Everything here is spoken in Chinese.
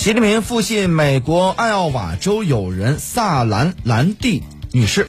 习近平复信美国艾奥瓦州友人萨兰兰蒂女士。